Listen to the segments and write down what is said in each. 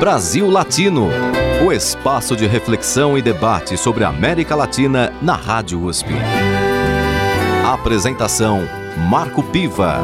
Brasil Latino, o espaço de reflexão e debate sobre a América Latina na Rádio USP. Apresentação Marco Piva.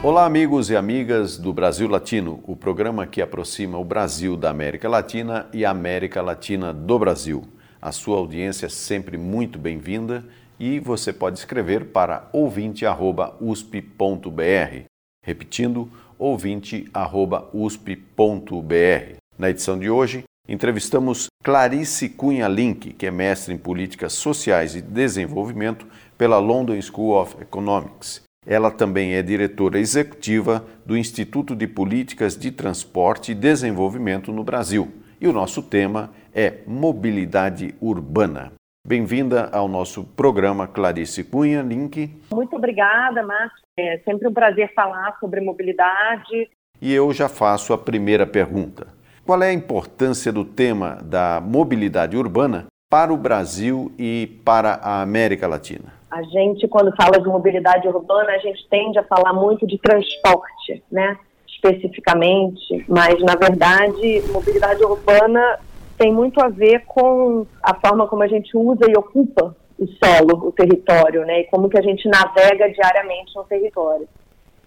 Olá, amigos e amigas do Brasil Latino, o programa que aproxima o Brasil da América Latina e a América Latina do Brasil. A sua audiência é sempre muito bem-vinda e você pode escrever para ouvinte.usp.br. Repetindo, ouvinte.usp.br. Na edição de hoje, entrevistamos Clarice Cunha Link, que é mestre em Políticas Sociais e Desenvolvimento pela London School of Economics. Ela também é diretora executiva do Instituto de Políticas de Transporte e Desenvolvimento no Brasil. E o nosso tema é mobilidade urbana. Bem-vinda ao nosso programa Clarice Cunha, Link. Muito obrigada, Márcio. É sempre um prazer falar sobre mobilidade. E eu já faço a primeira pergunta. Qual é a importância do tema da mobilidade urbana para o Brasil e para a América Latina? A gente, quando fala de mobilidade urbana, a gente tende a falar muito de transporte, né? Especificamente, mas na verdade, mobilidade urbana tem muito a ver com a forma como a gente usa e ocupa o solo, o território, né? E como que a gente navega diariamente no território.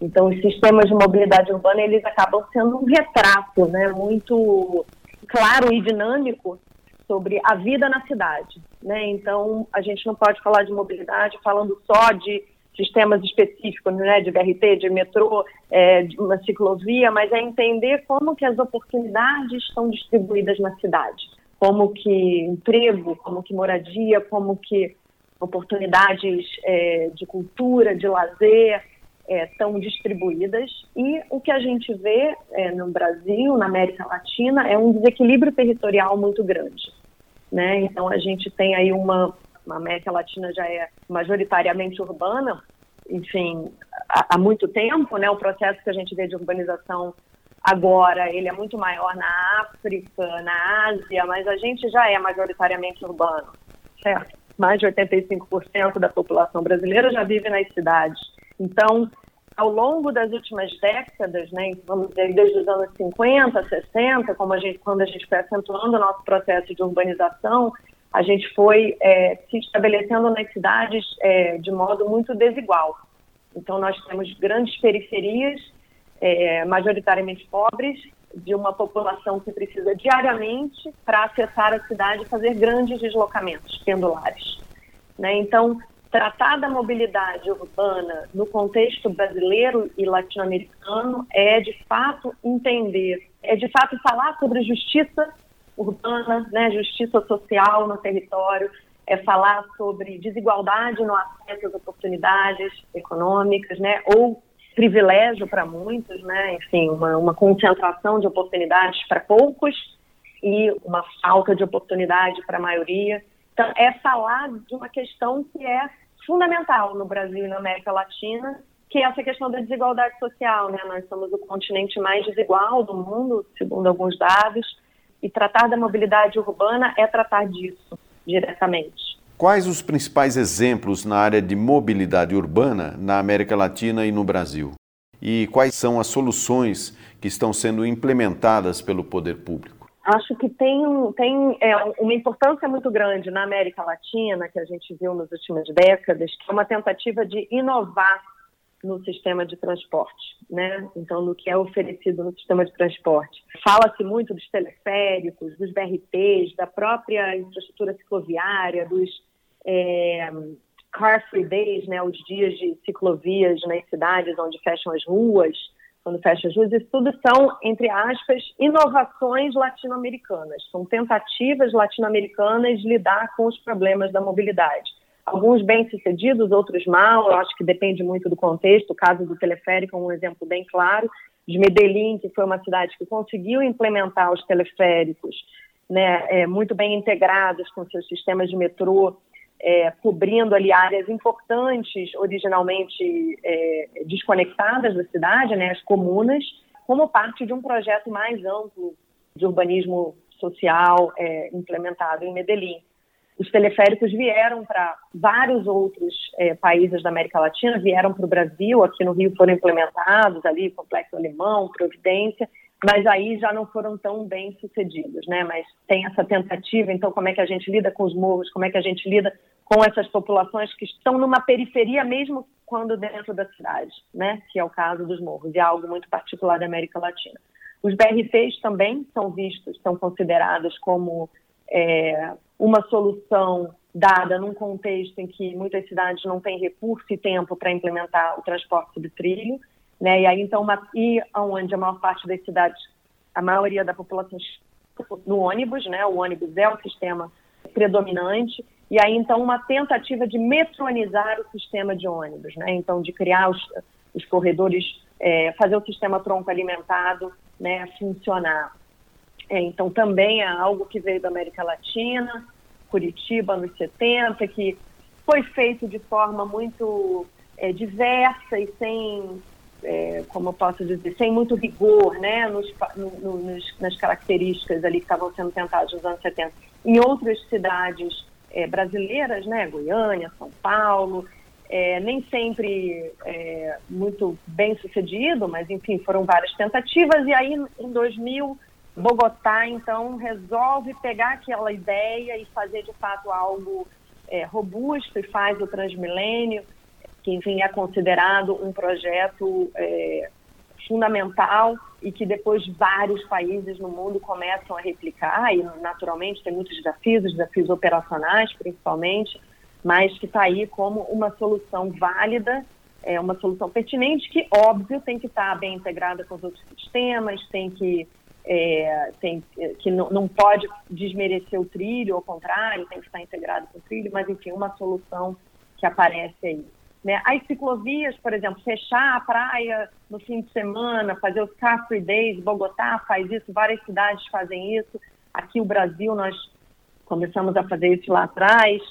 Então, os sistemas de mobilidade urbana, eles acabam sendo um retrato, né? Muito claro e dinâmico sobre a vida na cidade, né? Então, a gente não pode falar de mobilidade falando só de sistemas específicos, né, de BRT, de metrô, é, de uma ciclovia, mas é entender como que as oportunidades estão distribuídas na cidade, como que emprego, como que moradia, como que oportunidades é, de cultura, de lazer é, estão distribuídas e o que a gente vê é, no Brasil, na América Latina, é um desequilíbrio territorial muito grande, né? Então a gente tem aí uma a América Latina já é majoritariamente urbana, enfim, há, há, muito tempo, né? O processo que a gente vê de urbanização agora, ele é muito maior na África, na Ásia, mas a gente já é majoritariamente urbano, certo? Mais de 85% da população brasileira já vive nas cidades. Então, ao longo das últimas décadas, né, vamos dizer, desde os anos 50, 60, como a gente, quando a gente foi acentuando o nosso processo de urbanização, a gente foi é, se estabelecendo nas cidades é, de modo muito desigual. Então, nós temos grandes periferias, é, majoritariamente pobres, de uma população que precisa diariamente para acessar a cidade fazer grandes deslocamentos pendulares. Né? Então, tratar da mobilidade urbana no contexto brasileiro e latino-americano é, de fato, entender, é, de fato, falar sobre justiça urbana, né, justiça social no território, é falar sobre desigualdade no acesso às oportunidades econômicas, né, ou privilégio para muitos, né, enfim, uma, uma concentração de oportunidades para poucos e uma falta de oportunidade para a maioria. Então, é falar de uma questão que é fundamental no Brasil e na América Latina, que é essa questão da desigualdade social, né? Nós somos o continente mais desigual do mundo, segundo alguns dados, e tratar da mobilidade urbana é tratar disso diretamente. Quais os principais exemplos na área de mobilidade urbana na América Latina e no Brasil? E quais são as soluções que estão sendo implementadas pelo poder público? Acho que tem, tem é, uma importância muito grande na América Latina, que a gente viu nas últimas décadas, que é uma tentativa de inovar no sistema de transporte, né? Então, no que é oferecido no sistema de transporte. Fala-se muito dos teleféricos, dos BRTs, da própria infraestrutura cicloviária, dos é, car free days, né? Os dias de ciclovias nas cidades onde fecham as ruas, quando fecham as ruas. Isso tudo são, entre aspas, inovações latino-americanas. São tentativas latino-americanas de lidar com os problemas da mobilidade alguns bem-sucedidos, outros mal, eu acho que depende muito do contexto. O caso do teleférico é um exemplo bem claro. De Medellín, que foi uma cidade que conseguiu implementar os teleféricos né, é, muito bem integrados com seus sistemas de metrô, é, cobrindo ali áreas importantes, originalmente é, desconectadas da cidade, né, as comunas, como parte de um projeto mais amplo de urbanismo social é, implementado em Medellín. Os teleféricos vieram para vários outros é, países da América Latina, vieram para o Brasil, aqui no Rio foram implementados ali, Complexo Alemão, Providência, mas aí já não foram tão bem sucedidos, né? Mas tem essa tentativa, então como é que a gente lida com os morros, como é que a gente lida com essas populações que estão numa periferia mesmo quando dentro da cidade, né? Que é o caso dos morros, e é algo muito particular da América Latina. Os BRCs também são vistos, são considerados como é, uma solução dada num contexto em que muitas cidades não têm recurso e tempo para implementar o transporte de trilho, né? E aí então uma, e onde a maior parte das cidades, a maioria da população no ônibus, né? O ônibus é o sistema predominante e aí então uma tentativa de metronizar o sistema de ônibus, né? Então de criar os, os corredores, é, fazer o sistema tronco alimentado, né? Funcionar. É, então, também é algo que veio da América Latina, Curitiba, nos 70, que foi feito de forma muito é, diversa e sem, é, como eu posso dizer, sem muito rigor, né, nos, no, nos, nas características ali que estavam sendo tentadas nos anos 70. Em outras cidades é, brasileiras, né, Goiânia, São Paulo, é, nem sempre é, muito bem sucedido, mas enfim, foram várias tentativas, e aí em 2000 Bogotá, então, resolve pegar aquela ideia e fazer de fato algo é, robusto e faz o Transmilênio, que enfim é considerado um projeto é, fundamental e que depois vários países no mundo começam a replicar e naturalmente tem muitos desafios, desafios operacionais principalmente, mas que está aí como uma solução válida, é uma solução pertinente que óbvio tem que estar tá bem integrada com os outros sistemas, tem que é, tem, que não, não pode desmerecer o trilho, ao contrário, tem que estar integrado com o trilho, mas enfim, uma solução que aparece aí. Né? As ciclovias, por exemplo, fechar a praia no fim de semana, fazer os car free days, Bogotá faz isso, várias cidades fazem isso. Aqui o Brasil nós começamos a fazer isso lá atrás,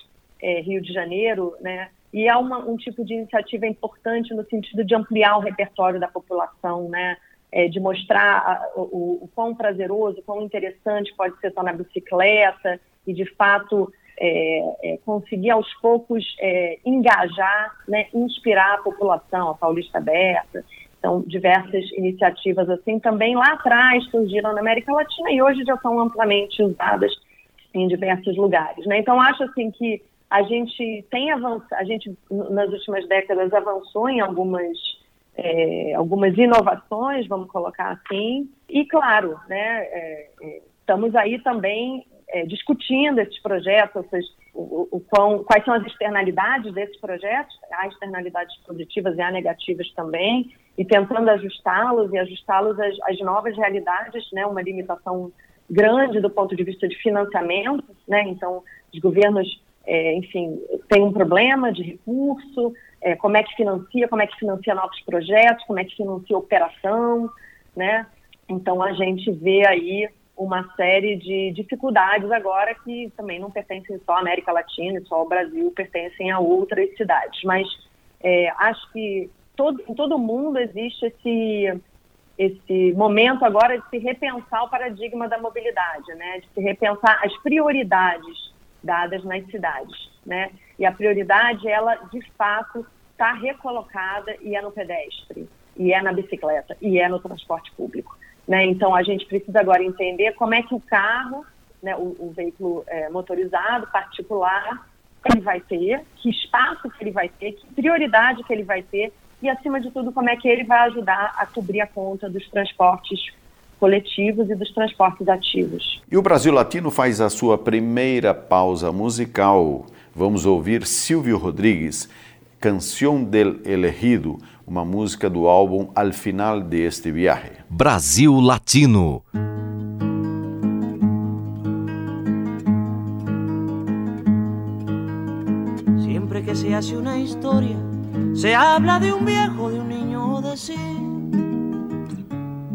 é, Rio de Janeiro, né? E é uma, um tipo de iniciativa importante no sentido de ampliar o repertório da população, né? É, de mostrar a, o, o quão prazeroso, quão interessante pode ser estar na bicicleta e, de fato, é, é, conseguir aos poucos é, engajar, né, inspirar a população, a Paulista Aberta. Então, diversas iniciativas assim também lá atrás surgiram na América Latina e hoje já são amplamente usadas em diversos lugares. Né? Então, acho assim que a gente tem avançado, a gente nas últimas décadas avançou em algumas é, algumas inovações, vamos colocar assim, e claro, né, é, é estamos aí também é, discutindo esses projetos, seja, o, o, quão, quais são as externalidades desses projetos, há externalidades positivas e há negativas também, e tentando ajustá-los e ajustá-los às, às, novas realidades, né, uma limitação grande do ponto de vista de financiamento, né, então os governos, é, enfim, têm um problema de recurso, é, como é que financia, como é que financia novos projetos, como é que financia operação, né? Então a gente vê aí uma série de dificuldades agora que também não pertencem só à América Latina, só ao Brasil, pertencem a outras cidades. Mas é, acho que todo, em todo mundo existe esse esse momento agora de se repensar o paradigma da mobilidade, né? De se repensar as prioridades dadas nas cidades, né? E a prioridade, ela de fato está recolocada e é no pedestre, e é na bicicleta, e é no transporte público. Né? Então a gente precisa agora entender como é que o carro, né, o, o veículo é, motorizado, particular, ele vai ter, que espaço que ele vai ter, que prioridade que ele vai ter e, acima de tudo, como é que ele vai ajudar a cobrir a conta dos transportes coletivos e dos transportes ativos. E o Brasil Latino faz a sua primeira pausa musical. Vamos ouvir Silvio Rodrigues, Canção del Elegido, uma música do álbum Al Final de Este Viaje. Brasil Latino. Siempre que se hace una historia, se habla de un viejo, de un niño, de sí.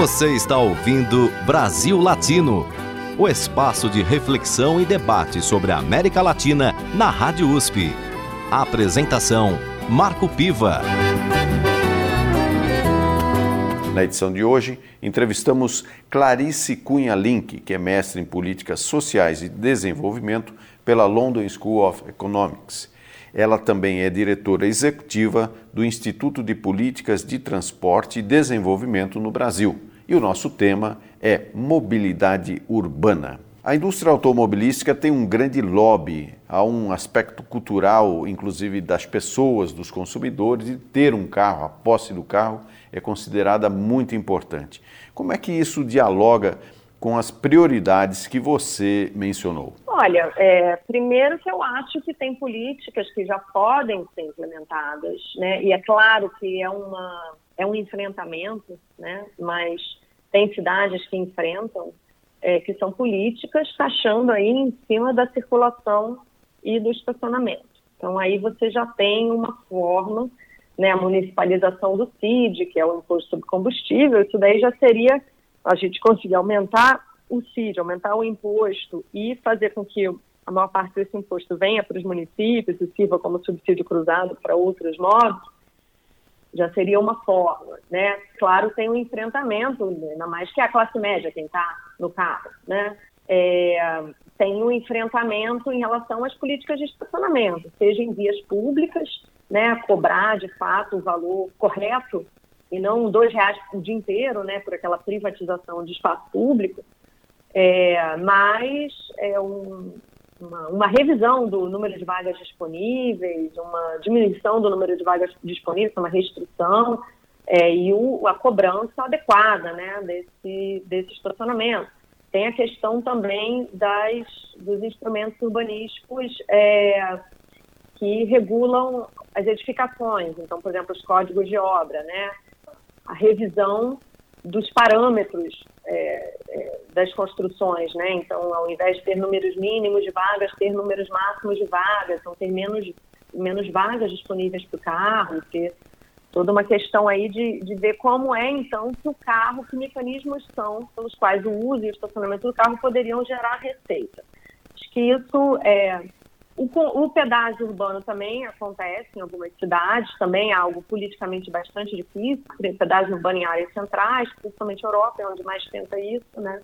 Você está ouvindo Brasil Latino, o espaço de reflexão e debate sobre a América Latina na Rádio USP. A apresentação: Marco Piva. Na edição de hoje, entrevistamos Clarice Cunha Link, que é mestre em políticas sociais e desenvolvimento pela London School of Economics. Ela também é diretora executiva do Instituto de Políticas de Transporte e Desenvolvimento no Brasil e o nosso tema é mobilidade urbana. A indústria automobilística tem um grande lobby, há um aspecto cultural, inclusive das pessoas, dos consumidores, de ter um carro, a posse do carro é considerada muito importante. Como é que isso dialoga com as prioridades que você mencionou? Olha, é, primeiro que eu acho que tem políticas que já podem ser implementadas, né? E é claro que é, uma, é um enfrentamento, né? Mas tem cidades que enfrentam, é, que são políticas, taxando aí em cima da circulação e do estacionamento. Então aí você já tem uma forma, né, a municipalização do CID, que é o imposto sobre combustível, isso daí já seria a gente conseguir aumentar o CID, aumentar o imposto e fazer com que a maior parte desse imposto venha para os municípios e sirva como subsídio cruzado para outros modos, já seria uma forma, né? Claro, tem um enfrentamento, ainda mais que a classe média, quem está no carro, né? É, tem um enfrentamento em relação às políticas de estacionamento, seja em vias públicas, né? Cobrar de fato o valor correto e não dois reais o dia inteiro, né? Por aquela privatização de espaço público, é, mas é um, uma, uma, revisão do número de vagas disponíveis, uma diminuição do número de vagas disponíveis, uma restrição é, e o, a cobrança adequada né, desse, desse estacionamento. Tem a questão também das, dos instrumentos urbanísticos é, que regulam as edificações, então, por exemplo, os códigos de obra, né? a revisão dos parâmetros é, é, das construções, né? Então, ao invés de ter números mínimos de vagas, ter números máximos de vagas, então ter menos, menos vagas disponíveis para o carro, ter toda uma questão aí de, de ver como é, então, que o carro, que mecanismos são pelos quais o uso e o estacionamento do carro poderiam gerar receita. Acho que isso é o, o, pedágio urbano também acontece em algumas cidades, também é algo politicamente bastante difícil, pedágio urbano em áreas centrais, principalmente Europa, é onde mais tenta isso, né?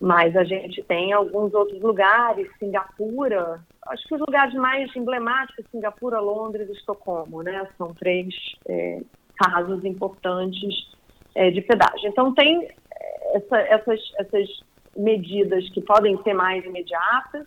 Mas a gente tem alguns outros lugares, Singapura, acho que os lugares mais emblemáticos, Singapura, Londres e Estocolmo, né? São três é, casos importantes é, de pedágio. Então tem é, essa, essas, essas medidas que podem ser mais imediatas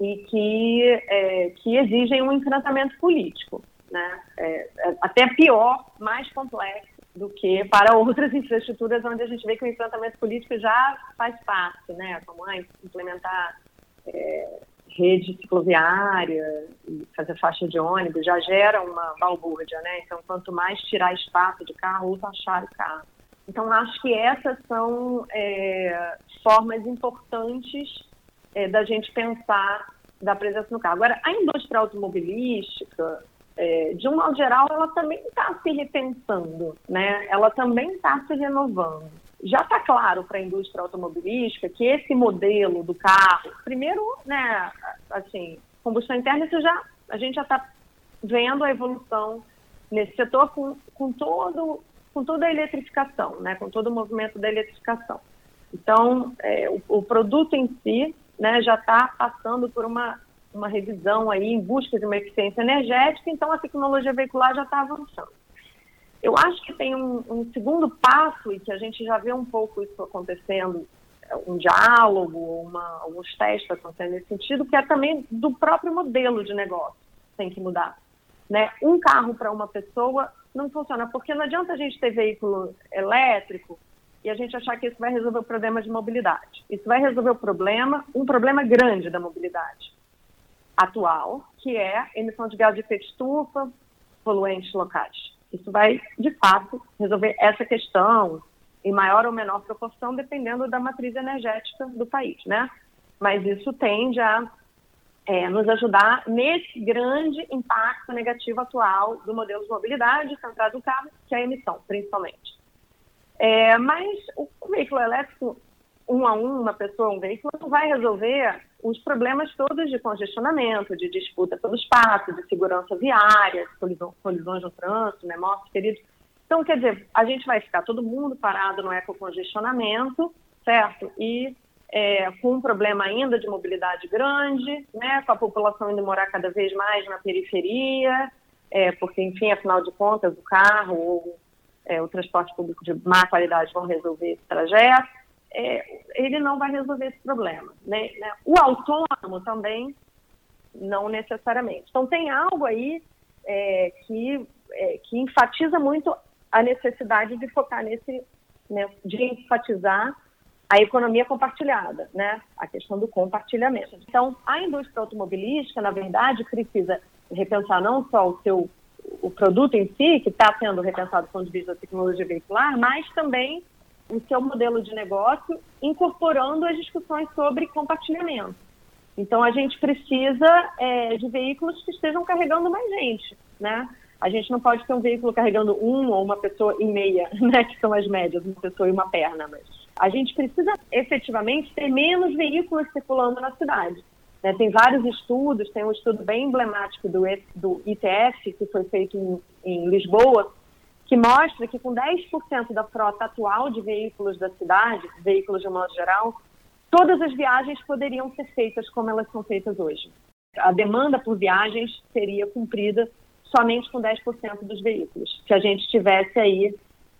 e que, é, que exigem um enfrentamento político, né? É, é até pior, mais complexo do que para outras infraestruturas onde a gente vê que o enfrentamento político já faz parte, né? Como ah, implementar é, rede cicloviária fazer faixa de ônibus já gera uma balbúrdia, né? Então, quanto mais tirar espaço de carro, ou taxar o carro. Então, acho que essas são é, formas importantes é, da gente pensar da presença no carro. Agora, a indústria automobilística, é, de um modo geral, ela também está se repensando, né? Ela também está se renovando. Já está claro para a indústria automobilística que esse modelo do carro, primeiro, né, assim, combustão interna, isso já, a gente já está vendo a evolução nesse setor com, com todo com toda a eletrificação, né, com todo o movimento da eletrificação. Então, é, o, o, produto em si né, já está passando por uma, uma revisão aí em busca de uma eficiência energética, então a tecnologia veicular já está avançando. Eu acho que tem um, um, segundo passo, e que a gente já vê um pouco isso acontecendo, um diálogo, uma, alguns testes acontecendo nesse sentido, que é também do próprio modelo de negócio, tem que mudar. Né? Um carro para uma pessoa não funciona, porque não adianta a gente ter veículo elétrico e a gente achar que isso vai resolver o problema de mobilidade. Isso vai resolver o problema, um problema grande da mobilidade atual, que é emissão de gás de efeito estufa, poluentes locais. Isso vai, de fato, resolver essa questão em maior ou menor proporção, dependendo da matriz energética do país, né? Mas isso tende a é, nos ajudar nesse grande impacto negativo atual do modelo de mobilidade centrado no carro, que é a emissão, principalmente. É, mas o veículo elétrico, um a um, uma pessoa, um veículo, não vai resolver os problemas todos de congestionamento, de disputa pelo espaço, de segurança viária, colisões no trânsito, né, mortes, feridos. Então, quer dizer, a gente vai ficar todo mundo parado no ecocongestionamento, certo? E é, com um problema ainda de mobilidade grande, né, com a população indo morar cada vez mais na periferia, é, porque, enfim, afinal de contas, o carro ou é, o transporte público de má qualidade vão resolver esse trajeto, é, ele não vai resolver esse problema. Né? O autônomo também, não necessariamente. Então, tem algo aí é, que, é, que enfatiza muito a necessidade de focar nesse, né, de enfatizar a economia compartilhada, né? A questão do compartilhamento. Então, a indústria automobilística, na verdade, precisa repensar não só o seu o produto em si, que está sendo repensado do ponto de vista da tecnologia veicular, mas também o seu modelo de negócio, incorporando as discussões sobre compartilhamento. Então, a gente precisa é, de veículos que estejam carregando mais gente, né? A gente não pode ter um veículo carregando um ou uma pessoa e meia, né? Que são as médias, uma pessoa e uma perna, mas a gente precisa efetivamente ter menos veículos circulando na cidade. Né? Tem vários estudos, tem um estudo bem emblemático do, do ITF, que foi feito em, em Lisboa, que mostra que com 10% da frota atual de veículos da cidade, veículos de modo geral, todas as viagens poderiam ser feitas como elas são feitas hoje. A demanda por viagens seria cumprida somente com 10% dos veículos, se a gente tivesse aí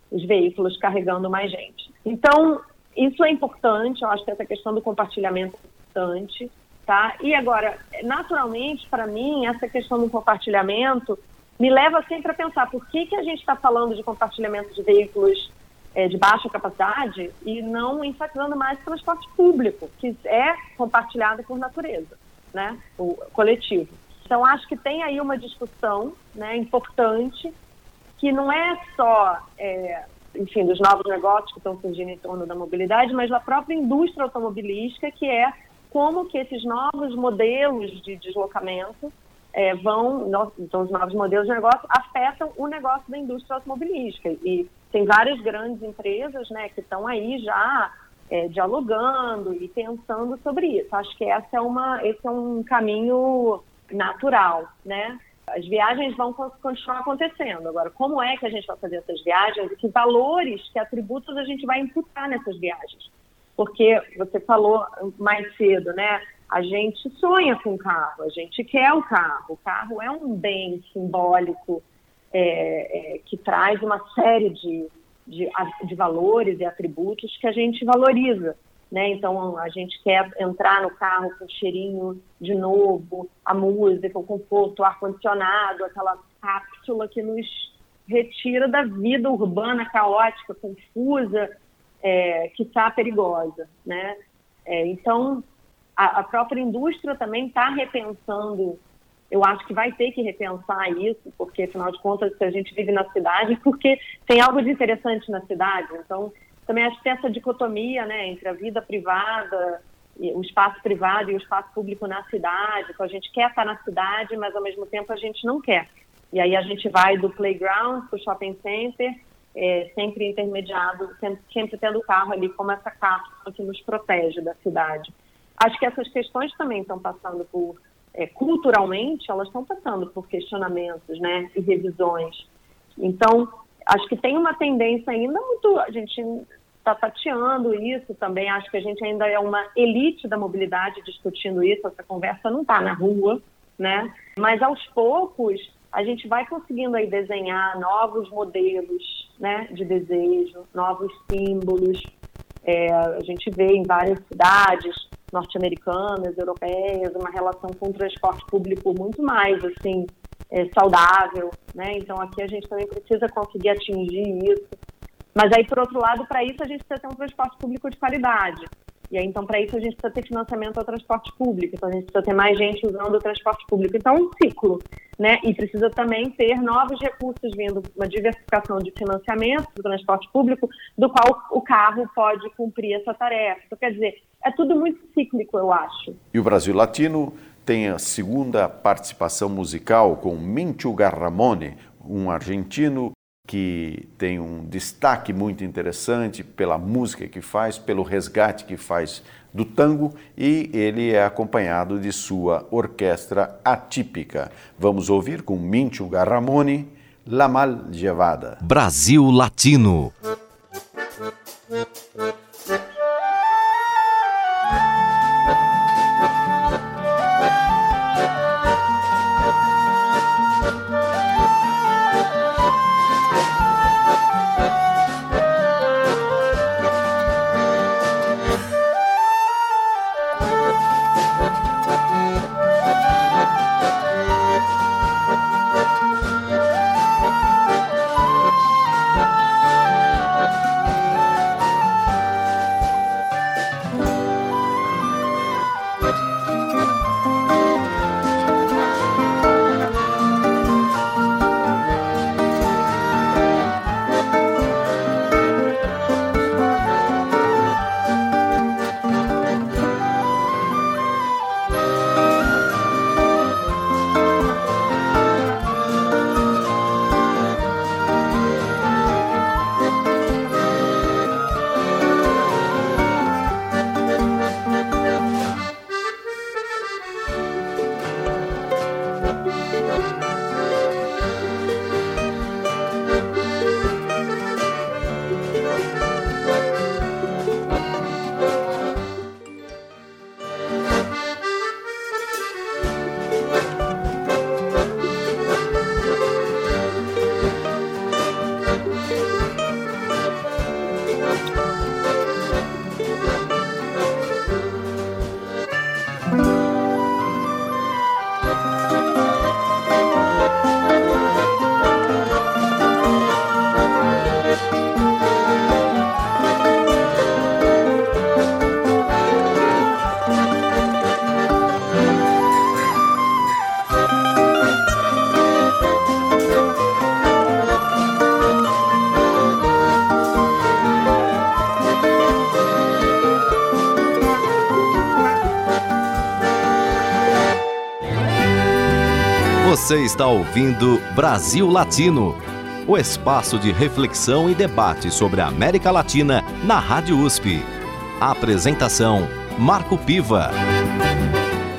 os veículos carregando mais gente. Então, isso é importante, eu acho que essa questão do compartilhamento é importante, tá? E agora, naturalmente, para mim, essa questão do compartilhamento me leva sempre a pensar por que, que a gente está falando de compartilhamento de veículos é, de baixa capacidade e não enfatizando mais o transporte público, que é compartilhado por natureza, né? O coletivo. Então, acho que tem aí uma discussão né, importante que não é só é, enfim, dos novos negócios que estão surgindo em torno da mobilidade, mas da própria indústria automobilística, que é como que esses novos modelos de deslocamento é, vão, então os novos modelos de negócio afetam o negócio da indústria automobilística. E tem várias grandes empresas né, que estão aí já é, dialogando e pensando sobre isso. Acho que essa é uma, esse é um caminho natural, né? As viagens vão continuar acontecendo. Agora, como é que a gente vai fazer essas viagens e que valores, que atributos a gente vai imputar nessas viagens? Porque você falou mais cedo, né? A gente sonha com o carro, a gente quer o carro. O carro é um bem simbólico é, é, que traz uma série de de, de valores e atributos que a gente valoriza. Né? Então, a gente quer entrar no carro com cheirinho de novo, a música, o conforto, o ar-condicionado, aquela cápsula que nos retira da vida urbana caótica, confusa, é, que está perigosa. Né? É, então, a, a, própria indústria também está repensando eu acho que vai ter que repensar isso, porque, afinal de contas, a gente vive na cidade, porque tem algo de interessante na cidade. Então, também acho que tem essa dicotomia né, entre a vida privada, o espaço privado e o espaço público na cidade. Então, a gente quer estar na cidade, mas, ao mesmo tempo, a gente não quer. E aí a gente vai do playground para o shopping center, é, sempre intermediado, sempre, sempre tendo o carro ali como essa cápsula que nos protege da cidade. Acho que essas questões também estão passando por é, culturalmente, elas estão passando por questionamentos né, e revisões. Então, acho que tem uma tendência ainda muito. A gente está tateando isso também. Acho que a gente ainda é uma elite da mobilidade discutindo isso. Essa conversa não está na rua, né? Mas aos poucos a gente vai conseguindo aí desenhar novos modelos, né, de desejo, novos símbolos. É, a gente vê em várias cidades norte-americanas, europeias, uma relação com o transporte público muito mais assim é, saudável, né? Então aqui a gente também precisa conseguir atingir isso. Mas aí por outro lado, para isso a gente precisa ter um transporte público de qualidade. E aí, então, para isso, a gente precisa ter financiamento ao transporte público, então a gente precisa ter mais gente usando o transporte público. Então, é um ciclo, né? E precisa também ter novos recursos vindo, uma diversificação de financiamento do transporte público, do qual o carro pode cumprir essa tarefa. Então, quer dizer, é tudo muito cíclico, eu acho. E o Brasil Latino tem a segunda participação musical com Mincho Garramone, um argentino que tem um destaque muito interessante pela música que faz, pelo resgate que faz do tango e ele é acompanhado de sua orquestra atípica. Vamos ouvir com Mincho Garramone, La Mal Llevada. Brasil Latino. Você está ouvindo Brasil Latino, o espaço de reflexão e debate sobre a América Latina na Rádio USP. Apresentação: Marco Piva.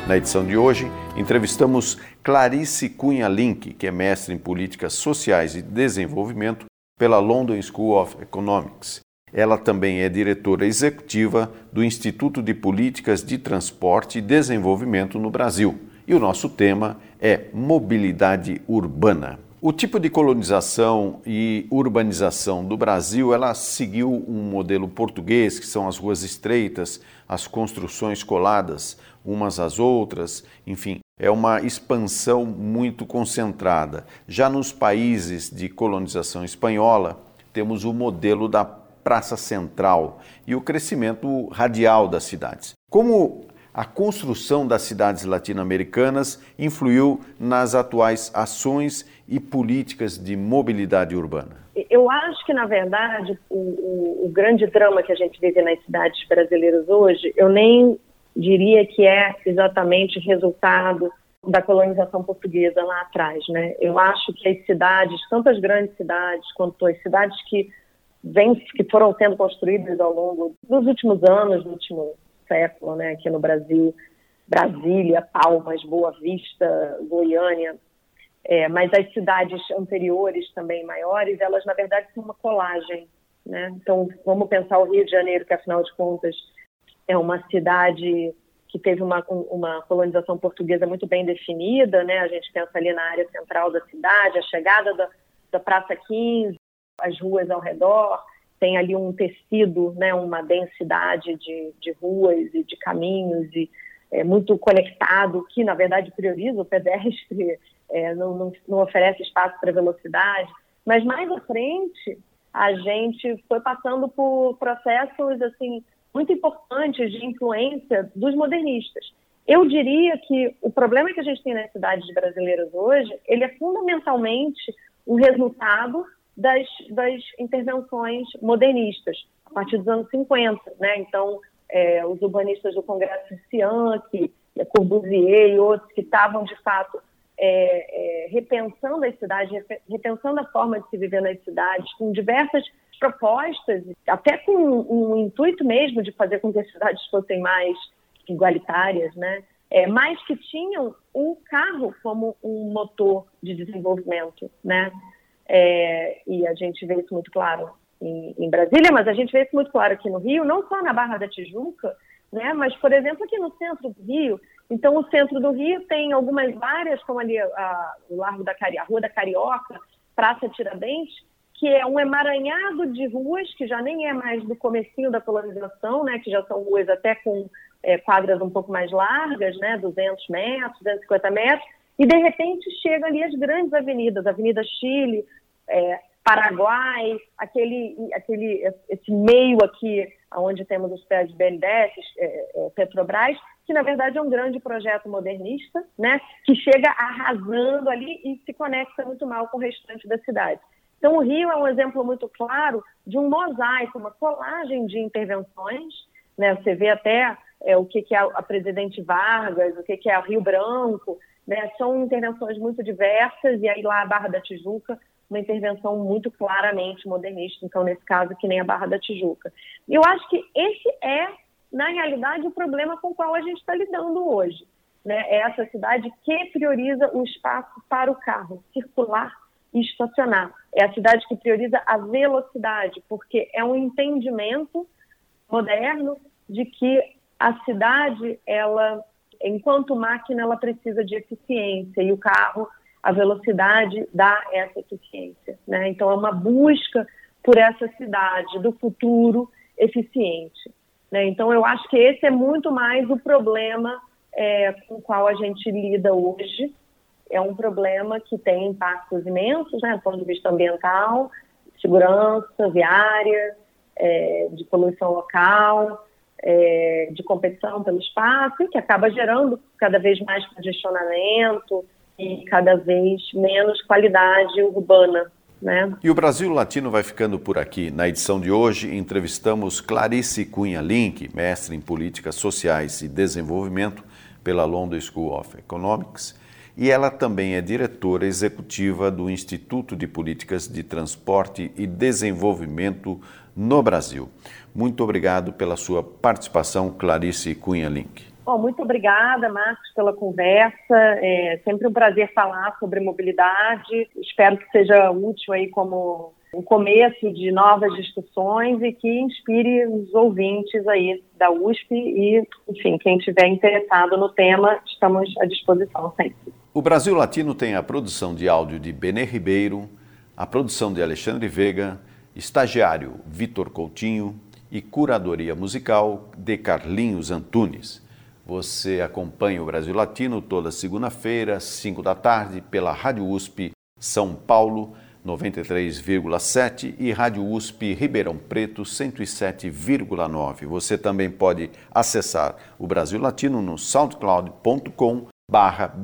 Na edição de hoje, entrevistamos Clarice Cunha Link, que é mestre em Políticas Sociais e Desenvolvimento pela London School of Economics. Ela também é diretora executiva do Instituto de Políticas de Transporte e Desenvolvimento no Brasil. E o nosso tema é mobilidade urbana. O tipo de colonização e urbanização do Brasil, ela seguiu um modelo português, que são as ruas estreitas, as construções coladas umas às outras, enfim, é uma expansão muito concentrada. Já nos países de colonização espanhola, temos o modelo da praça central e o crescimento radial das cidades. Como a construção das cidades latino-americanas influiu nas atuais ações e políticas de mobilidade urbana? Eu acho que, na verdade, o, o, o, grande drama que a gente vive nas cidades brasileiras hoje, eu nem diria que é exatamente resultado da colonização portuguesa lá atrás, né? Eu acho que as cidades, tanto as grandes cidades quanto as cidades que vem, que foram sendo construídas ao longo dos últimos anos, do último século, né, aqui no Brasil, Brasília, Palmas, Boa Vista, Goiânia, é, mas as cidades anteriores também maiores, elas na verdade são uma colagem, né? Então vamos pensar o Rio de Janeiro, que afinal de contas é uma cidade que teve uma, uma colonização portuguesa muito bem definida, né? A gente pensa ali na área central da cidade, a chegada da, da Praça 15, as ruas ao redor, tem ali um tecido, né, uma densidade de, de ruas e de caminhos e é, muito conectado, que na verdade prioriza o pedestre, é, não, não, não oferece espaço para velocidade. Mas mais à frente, a gente foi passando por processos assim muito importantes de influência dos modernistas. Eu diria que o problema que a gente tem nas cidades brasileiras hoje, ele é fundamentalmente um resultado das, das intervenções modernistas, a partir dos anos 50. Né? Então, é, os urbanistas do Congresso Cianchi, Corbusier e outros que estavam, de fato, é, é, repensando as cidades, repensando a forma de se viver nas cidades, com diversas propostas, até com um, um intuito mesmo de fazer com que as cidades fossem mais igualitárias, né? É, mas que tinham o carro como um motor de desenvolvimento, né? É, e a gente vê isso muito claro em, em, Brasília, mas a gente vê isso muito claro aqui no Rio, não só na Barra da Tijuca, né, mas, por exemplo, aqui no centro do Rio. Então, o centro do Rio tem algumas áreas, como ali a, o Largo da Cari, a Rua da Carioca, Praça Tiradentes, que é um emaranhado de ruas, que já nem é mais do comecinho da colonização, né, que já são ruas até com é, quadras um pouco mais largas, né, 200 metros, 250 metros, e de repente chega ali as grandes avenidas, Avenida Chile, é, Paraguai, aquele, aquele, esse meio aqui, onde temos os prédios BNDES, é, é, Petrobras, que na verdade é um grande projeto modernista, né, que chega arrasando ali e se conecta muito mal com o restante da cidade. Então, o Rio é um exemplo muito claro de um mosaico, uma colagem de intervenções. Né? Você vê até é, o que, que é a Presidente Vargas, o que, que é o Rio Branco. Né? São intervenções muito diversas, e aí lá a Barra da Tijuca uma intervenção muito claramente modernista, então, nesse caso, que nem a Barra da Tijuca. E eu acho que esse é, na realidade, o problema com o qual a gente está lidando hoje. Né? É essa cidade que prioriza o espaço para o carro circular e estacionar. É a cidade que prioriza a velocidade, porque é um entendimento moderno de que a cidade, ela, enquanto máquina, ela precisa de eficiência e o carro a velocidade dá essa eficiência. Né? Então, é uma busca por essa cidade do futuro eficiente. Né? Então, eu acho que esse é muito mais o problema é, com o qual a gente lida hoje. É um problema que tem impactos imensos, né, do ponto de vista ambiental, segurança viária, é, de poluição local, é, de competição pelo espaço, que acaba gerando cada vez mais congestionamento, e cada vez menos qualidade urbana. Né? E o Brasil Latino vai ficando por aqui. Na edição de hoje, entrevistamos Clarice Cunha Link, mestre em Políticas Sociais e Desenvolvimento pela London School of Economics, e ela também é diretora executiva do Instituto de Políticas de Transporte e Desenvolvimento no Brasil. Muito obrigado pela sua participação, Clarice Cunha Link. Bom, muito obrigada, Marcos, pela conversa. É sempre um prazer falar sobre mobilidade. Espero que seja útil aí como um começo de novas discussões e que inspire os ouvintes aí da USP e, enfim, quem estiver interessado no tema, estamos à disposição sempre. O Brasil Latino tem a produção de áudio de Benê Ribeiro, a produção de Alexandre Vega, estagiário Vitor Coutinho e curadoria musical de Carlinhos Antunes. Você acompanha o Brasil Latino toda segunda-feira, 5 da tarde, pela Rádio USP São Paulo 93,7 e Rádio USP Ribeirão Preto 107,9. Você também pode acessar o Brasil Latino no soundcloud.com barra.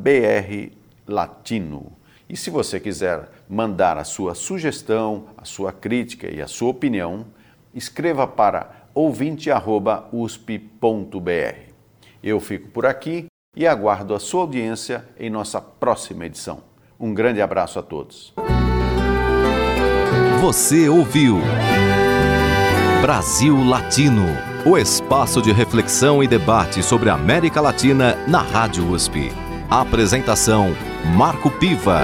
E se você quiser mandar a sua sugestão, a sua crítica e a sua opinião, escreva para ouvinte.usp.br. Eu fico por aqui e aguardo a sua audiência em nossa próxima edição. Um grande abraço a todos. Você ouviu Brasil Latino, o espaço de reflexão e debate sobre a América Latina na Rádio USP. Apresentação Marco Piva.